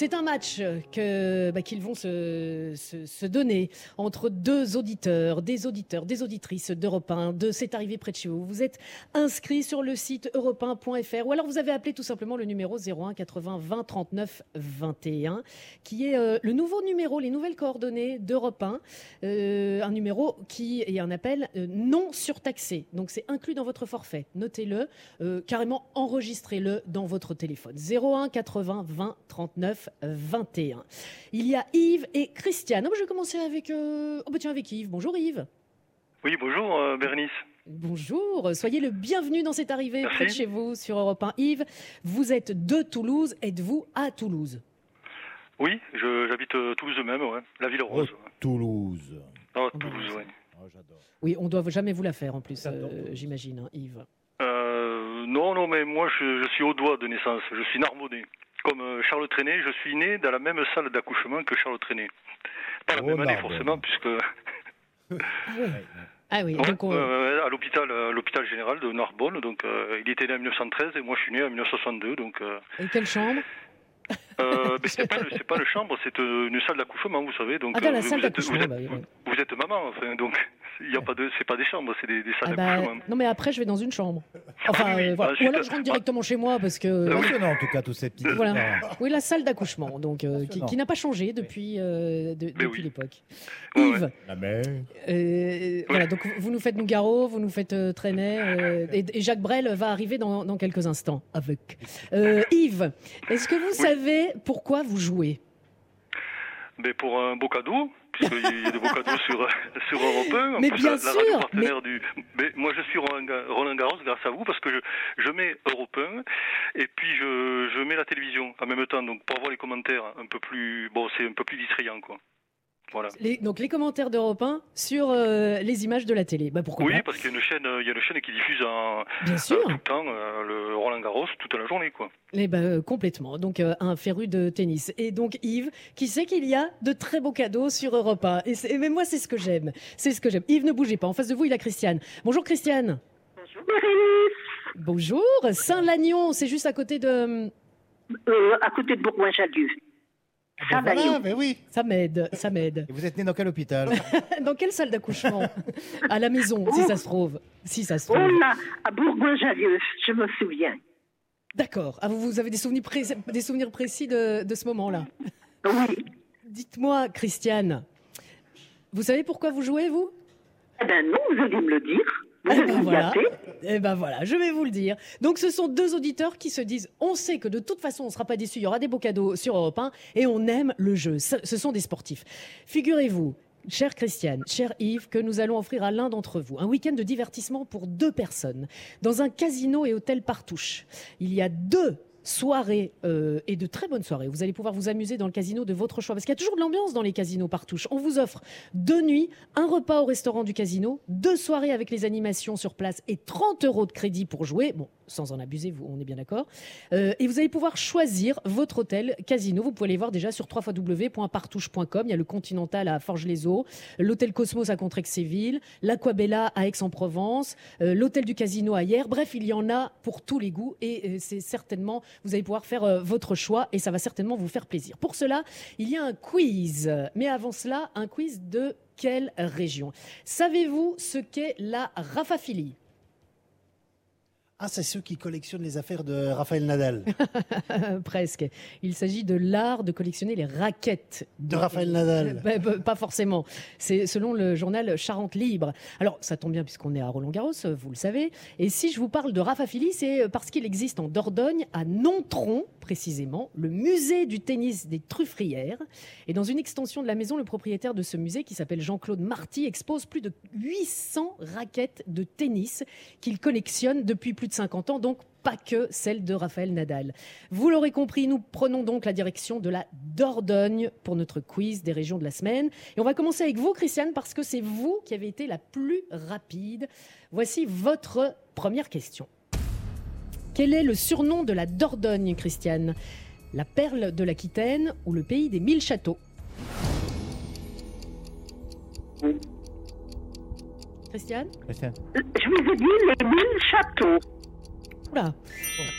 C'est un match que bah, qu'ils vont se, donner entre deux auditeurs, des auditeurs, des auditrices d'Europe 1, de C'est arrivé près de chez vous. Vous êtes inscrit sur le site europe1.fr ou alors vous avez appelé tout simplement le numéro 01 80 20 39 21 qui est euh, le nouveau numéro, les nouvelles coordonnées d'Europe 1. Euh, un numéro qui est un appel euh, non surtaxé. Donc c'est inclus dans votre forfait. Notez-le, euh, carrément enregistrez-le dans votre téléphone. 01 80 20 39 21. Il y a Yves et Christiane. Oh, bah, je vais commencer avec, euh, oh, bah, tiens, avec Yves. Bonjour Yves. Oui, bonjour euh, Bérénice. Bonjour, soyez le bienvenu dans cette arrivée Merci. près de chez vous sur Europe 1. Yves, vous êtes de Toulouse, êtes-vous à Toulouse? Oui, je- j'habite euh, Toulouse même, ouais. La ville rose. Oh, ouais. Toulouse. Ah, bah, Toulouse, ouais. Oh, j'adore. Oui, on doit jamais vous la faire en plus, euh, j'imagine, hein, Yves. Euh, non, non, mais moi je, je suis au doigt de naissance. Je suis narbonnais. Comme euh, Charles Trenet, je suis né dans la même salle d'accouchement que Charles Trenet. Pas la Oh, même année forcément, puisque Ah oui, donc on- euh, à l'hôpital, à l'hôpital général de Narbonne. Donc, euh, il était né en 1913 et moi je suis né en 1962. Donc, euh, et quelle chambre? Euh, mais c'est pas, pas le chambre, c'est euh, une salle d'accouchement, vous savez. Donc, Ah, dans euh, la vous salle êtes- d'accouchement, Vous, bah oui, vous êtes maman, enfin, donc il y a pas de, c'est pas des chambres, c'est des, des salles Ah bah, d'accouchement. non mais après je vais dans une chambre. Enfin Ah oui, euh, voilà. ensuite, ou alors je rentre directement chez moi parce que Ah. Passionnant en tout cas, tous ces petits. voilà. Oui la salle d'accouchement donc euh, qui, n'a pas changé depuis euh, de- depuis oui. l'époque. Ouais, Yves, La mer. euh, voilà donc vous nous faites Nougaro, vous nous faites euh, euh, et, et Jacques Brel va arriver dans, dans quelques instants avec. Euh, Yves, est-ce que vous savez pourquoi vous jouez Mais pour un beau cadeau, puisqu'il y a des beaux cadeaux sur, sur Europe 1. En Mais plus, bien la, la radio sûr, partenaire du. Mais moi, je suis Roland Garros grâce à vous, parce que je, je mets Europe 1 et puis je, je mets la télévision en même temps, donc pour avoir les commentaires un peu plus. Bon, c'est un peu plus distrayant, quoi. Voilà. les, Donc les commentaires d'Europe 1 sur euh, les images de la télé. Bah pourquoi Oui, pas parce qu'il y a une chaîne, il y a une chaîne qui diffuse en, Bien euh, tout le temps euh, le Roland Garros toute la journée, quoi. Eh ben, euh, complètement. Donc, euh, un féru de tennis. Et donc, Yves, qui sait qu'il y a de très beaux cadeaux sur Europe 1. Et, c'est- mais moi, c'est ce que j'aime. C'est ce que j'aime. Yves, ne bougez pas. En face de vous, il y a Christiane. Bonjour, Christiane. Bonjour Bonjour. Saint-Lagnon, c'est juste à côté de. euh, à côté de Bourgoin-Jallieu. Ben Saint-Lagnon. voilà, mais oui. Ça m'aide, ça m'aide. Et vous êtes né dans quel hôpital? Dans quelle salle d'accouchement? À la maison, si ça se trouve. Si ça se Oh trouve. là, à Bourgoin-Jallieu, je me souviens. D'accord. Ah, vous, vous avez des souvenirs, pré- des souvenirs précis de, de ce moment-là? Oui. Dites-moi, Christiane, vous savez pourquoi vous jouez, vous? Eh ben non, vous allez me le dire. Eh ben voilà. Eh ben voilà, je vais vous le dire. Donc ce sont deux auditeurs qui se disent on sait que de toute façon on ne sera pas déçus, il y aura des beaux cadeaux sur Europe 1 et on aime le jeu. Ce, ce sont des sportifs. Figurez-vous, chère Christiane, cher Yves, que nous allons offrir à l'un d'entre vous un week-end de divertissement pour deux personnes dans un casino et hôtel Partouche. Il y a deux soirées euh, et de très bonnes soirées. Vous allez pouvoir vous amuser dans le casino de votre choix parce qu'il y a toujours de l'ambiance dans les casinos Partouche. On vous offre deux nuits, un repas au restaurant du casino, deux soirées avec les animations sur place et 30 euros de crédit pour jouer. Bon, sans en abuser, vous, on est bien d'accord. Euh, et vous allez pouvoir choisir votre hôtel casino. Vous pouvez aller voir déjà sur www.partouche.com. Il y a le Continental à Forges-les-Eaux, l'hôtel Cosmos à Contrexéville, l'Aquabella à Aix-en-Provence, euh, l'hôtel du casino à Hier. Bref, il y en a pour tous les goûts et euh, c'est certainement, vous allez pouvoir faire euh, votre choix et ça va certainement vous faire plaisir. Pour cela, il y a un quiz. Mais avant cela, un quiz de quelle région? Savez-vous ce qu'est la rafaphilie Ah, c'est ceux qui collectionnent les affaires de Raphaël Nadal. Presque. Il s'agit de l'art de collectionner les raquettes De Raphaël Nadal. Bah, bah, pas forcément. C'est selon le journal Charente Libre. Alors, ça tombe bien puisqu'on est à Roland-Garros, vous le savez. Et si je vous parle de Rafafili, c'est parce qu'il existe en Dordogne, à Nontron, précisément, le musée du tennis des Truffrières. Et dans une extension de la maison, le propriétaire de ce musée, qui s'appelle Jean-Claude Marty, expose plus de 800 raquettes de tennis qu'il collectionne depuis plus de 50 ans. Donc, pas que celle de Raphaël Nadal. Vous l'aurez compris, nous prenons donc la direction de la Dordogne pour notre quiz des régions de la semaine. Et on va commencer avec vous, Christiane, parce que c'est vous qui avez été la plus rapide. Voici votre première question. Quel est le surnom de la Dordogne, Christiane? La perle de l'Aquitaine ou le pays des mille châteaux? Christiane? Christian. Je vous ai dit les mille châteaux. Oula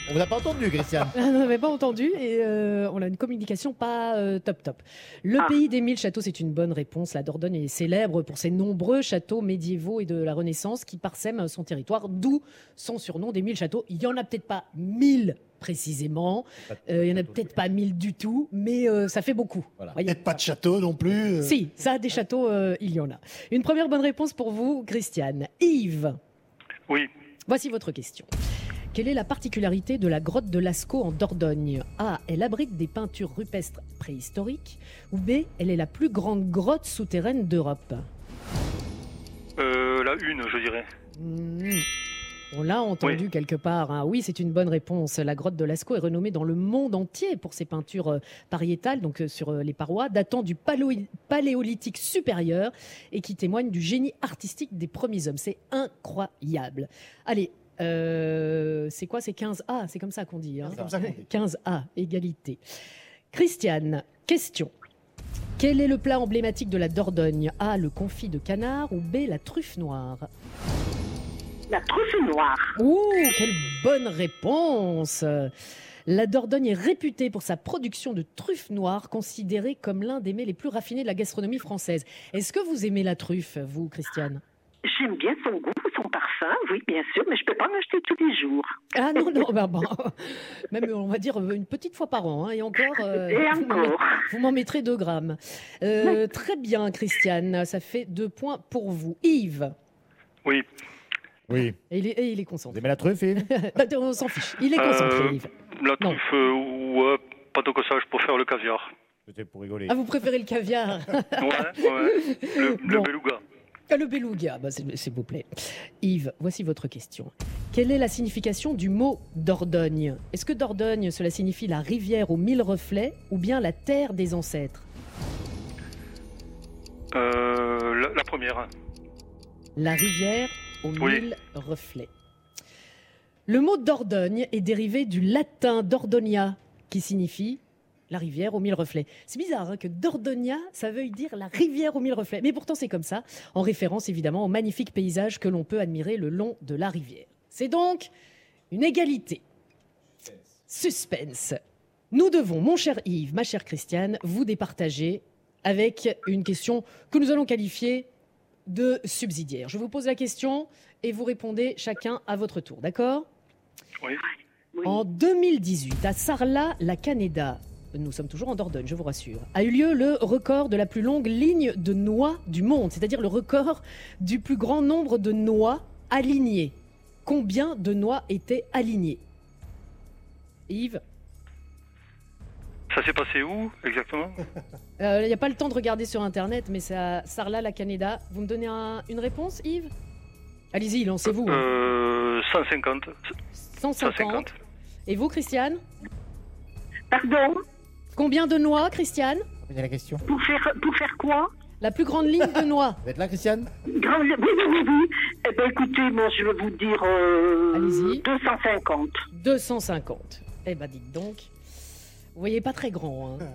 On vous a pas entendu, Christian. On n'avait pas entendu et euh, on a une communication pas euh, top top. Le Ah. pays des mille châteaux, c'est une bonne réponse. La Dordogne est célèbre pour ses nombreux châteaux médiévaux et de la Renaissance qui parsèment son territoire, d'où son surnom des mille châteaux. Il y en a peut-être pas mille précisément, Euh, il y en a peut-être pas mille du tout, mais euh, ça fait beaucoup. Voilà. Peut-être pas de château non plus. euh. Si, ça, des châteaux, euh, il y en a. Une première bonne réponse pour vous, Christiane. Yves, Oui. Voici votre question. Quelle est la particularité de la grotte de Lascaux en Dordogne? A. Elle abrite des peintures rupestres préhistoriques. Ou B. Elle est la plus grande grotte souterraine d'Europe? Euh, la une, je dirais. Hmm. On l'a entendu quelque part. hein. Oui, c'est une bonne réponse. La grotte de Lascaux est renommée dans le monde entier pour ses peintures euh, pariétales, donc euh, sur les parois, datant du paléo- paléolithique supérieur et qui témoignent du génie artistique des premiers hommes. C'est incroyable. Allez, euh, c'est quoi C'est 15A, c'est comme ça qu'on dit. hein. C'est comme ça qu'on dit. 15A, égalité. Christiane, question. Quel est le plat emblématique de la Dordogne? A. Le confit de canard ou B. La truffe noire? La truffe noire. Ouh, quelle bonne réponse La Dordogne est réputée pour sa production de truffes noires, considérée comme l'un des mets les plus raffinés de la gastronomie française. Est-ce que vous aimez la truffe, vous, Christiane? J'aime bien son goût, son parfum, oui, bien sûr, mais je peux pas en acheter tous les jours. Ah non, non, bah, bon. même on va dire une petite fois par an, hein, et encore, euh, Et vous encore. vous m'en mettrez deux grammes. Euh, très bien, Christiane, ça fait deux points pour vous. Yves, Oui. Oui. et il est, et il est Vous concentré. aimez la truffe, Yves? On s'en fiche, il est concentré, Euh, Yves. La truffe, ou euh, pas que ça, je préfère le caviar. C'était pour rigoler. Ah, vous préférez le caviar? Ouais, ouais. Le, le beluga. Le beluga, bah, s'il s'il vous plaît. Yves, voici votre question. Quelle est la signification du mot Dordogne? Est-ce que Dordogne, cela signifie la rivière aux mille reflets ou bien la terre des ancêtres? Euh, la, la première. La rivière aux Oui. mille reflets. Le mot Dordogne est dérivé du latin Dordonia, qui signifie la rivière aux mille reflets. C'est bizarre hein, que Dordonia, ça veuille dire la rivière aux mille reflets. Mais pourtant, c'est comme ça, en référence évidemment au magnifique paysage que l'on peut admirer le long de la rivière. C'est donc une égalité. Suspense. Nous devons, mon cher Yves, ma chère Christiane, vous départager avec une question que nous allons qualifier de subsidiaire. Je vous pose la question et vous répondez chacun à votre tour, d'accord? Oui. Oui. En 2018, à Sarlat, la Caneda, nous sommes toujours en Dordogne, je vous rassure, a eu lieu le record de la plus longue ligne de noix du monde, c'est-à-dire le record du plus grand nombre de noix alignées. Combien de noix étaient alignées? Yves? Ça s'est passé où exactement? Il n'y a pas le temps de regarder sur internet, mais c'est à Sarlat, la Canada. Vous me donnez un- une réponse, Yves? Allez-y, lancez-vous. hein. euh, 150. 150. 150. Et vous, Christiane? Pardon? Combien de noix, Christiane Posez la question. pour faire, pour faire quoi La plus grande ligne de noix. Vous êtes là, Christiane Grand- Oui, oui, oui, oui. Eh bien, écoutez, moi, je vais vous dire euh, Allez-y. 250. 250. Eh ben, dites donc. Vous voyez, pas très grand. hein.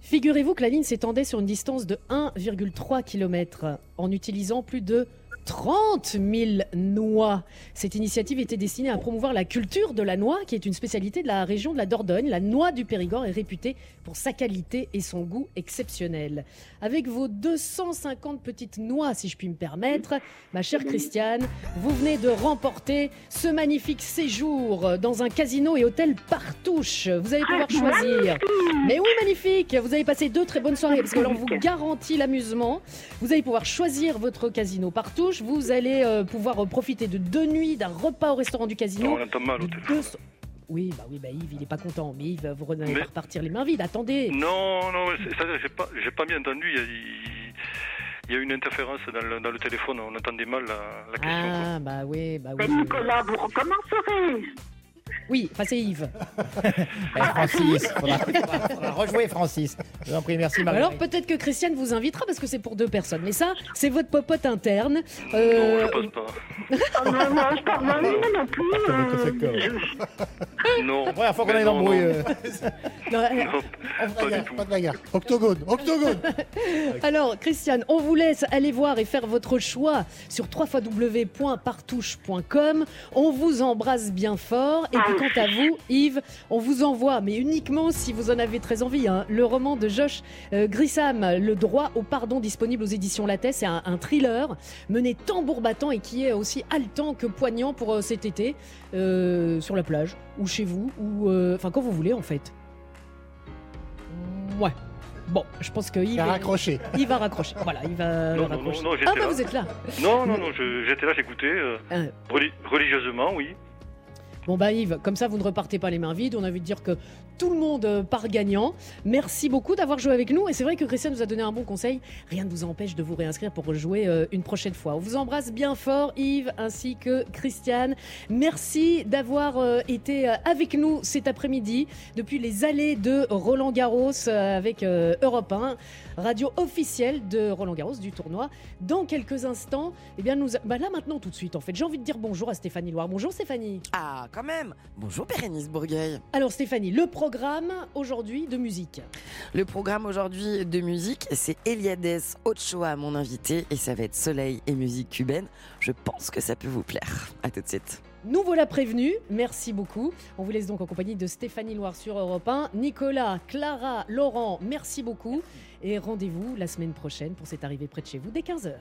Figurez-vous que la ligne s'étendait sur une distance de 1,3 km en utilisant plus de 30 000 noix. Cette initiative était destinée à promouvoir la culture de la noix, qui est une spécialité de la région de la Dordogne. La noix du Périgord est réputée pour sa qualité et son goût exceptionnel. Avec vos 250 petites noix, si je puis me permettre, ma chère Christiane, vous venez de remporter ce magnifique séjour dans un casino et hôtel Partouche. Vous allez pouvoir choisir. Mais oui, magnifique Vous allez passer deux très bonnes soirées parce que l'on vous garantit l'amusement. Vous allez pouvoir choisir votre casino Partouche. Vous allez euh, pouvoir euh, profiter de deux nuits d'un repas au restaurant du casino. On entend mal au téléphone. deux- Oui, bah oui, bah Yves, il est pas content. Mais Yves, vous n'allez Mais- pas repartir les mains vides. Attendez. Non, non, j'ai pas, j'ai pas bien entendu. Il y a, il- il y a une interférence dans le, dans le téléphone. On entendait mal la, la question. quoi. Ah, bah oui, bah Mais oui. Nicolas, vous recommencerez. Oui, enfin c'est Yves. Eh, Francis, faudra, faudra- rejouer Francis. Je vous en prie, merci Alors Marguerite. peut-être que Christiane vous invitera parce que c'est pour deux personnes. Mais ça, c'est votre popote interne. Non, Euh, je pense pas. Ah, non, non, je parle pas non, non plus. euh, Non. La première fois qu'on a une non, embrouille. non, euh, non, euh, non, pas du tout. Pas de bagarre. Octogone, octogone. Alors, Christiane, on vous laisse aller voir et faire votre choix sur www.partouche.com. On vous embrasse bien fort. Et puis, quant à vous, Yves, on vous envoie, mais uniquement si vous en avez très envie, hein, le roman de Josh euh, Grisham, Le droit au pardon, disponible aux éditions Lattès. C'est un, un thriller mené tambour battant et qui est aussi haletant que poignant pour euh, cet été, euh, sur la plage, ou chez vous, ou euh, enfin quand vous voulez en fait. Ouais. Bon, je pense que Yves, Il a raccroché. il va raccrocher. Voilà, il va Non, non, raccrocher. non, ah bah là. vous êtes là. Non, non, non, j'étais là, j'écoutais. euh, reli- religieusement, oui. Bon bah Yves, comme ça vous ne repartez pas les mains vides. On a de dire que tout le monde euh, part gagnant. Merci beaucoup d'avoir joué avec nous. Et c'est vrai que Christian nous a donné un bon conseil. Rien ne vous empêche de vous réinscrire pour jouer euh, une prochaine fois. On vous embrasse bien fort, Yves, ainsi que Christiane. Merci d'avoir euh, été avec nous cet après-midi depuis les allées de Roland Garros avec Europe 1, radio officielle de Roland Garros du tournoi. Dans quelques instants, eh bien nous, a- bah là maintenant tout de suite en fait, j'ai envie de dire bonjour à Stéphanie Loire. Bonjour Stéphanie. Ah, quand même Bonjour Bérénice Bourgueil. Alors Stéphanie, le programme aujourd'hui de musique. Le programme aujourd'hui de musique, c'est Eliades Ochoa, mon invité, et ça va être soleil et musique cubaine. Je pense que ça peut vous plaire. À tout de suite. Nous voilà prévenus, merci beaucoup. On vous laisse donc en compagnie de Stéphanie Loire sur Europe 1. Nicolas, Clara, Laurent, merci beaucoup. Et rendez-vous la semaine prochaine pour cette arrivée près de chez vous dès 15h.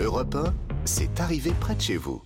Europe 1, c'est arrivé près de chez vous.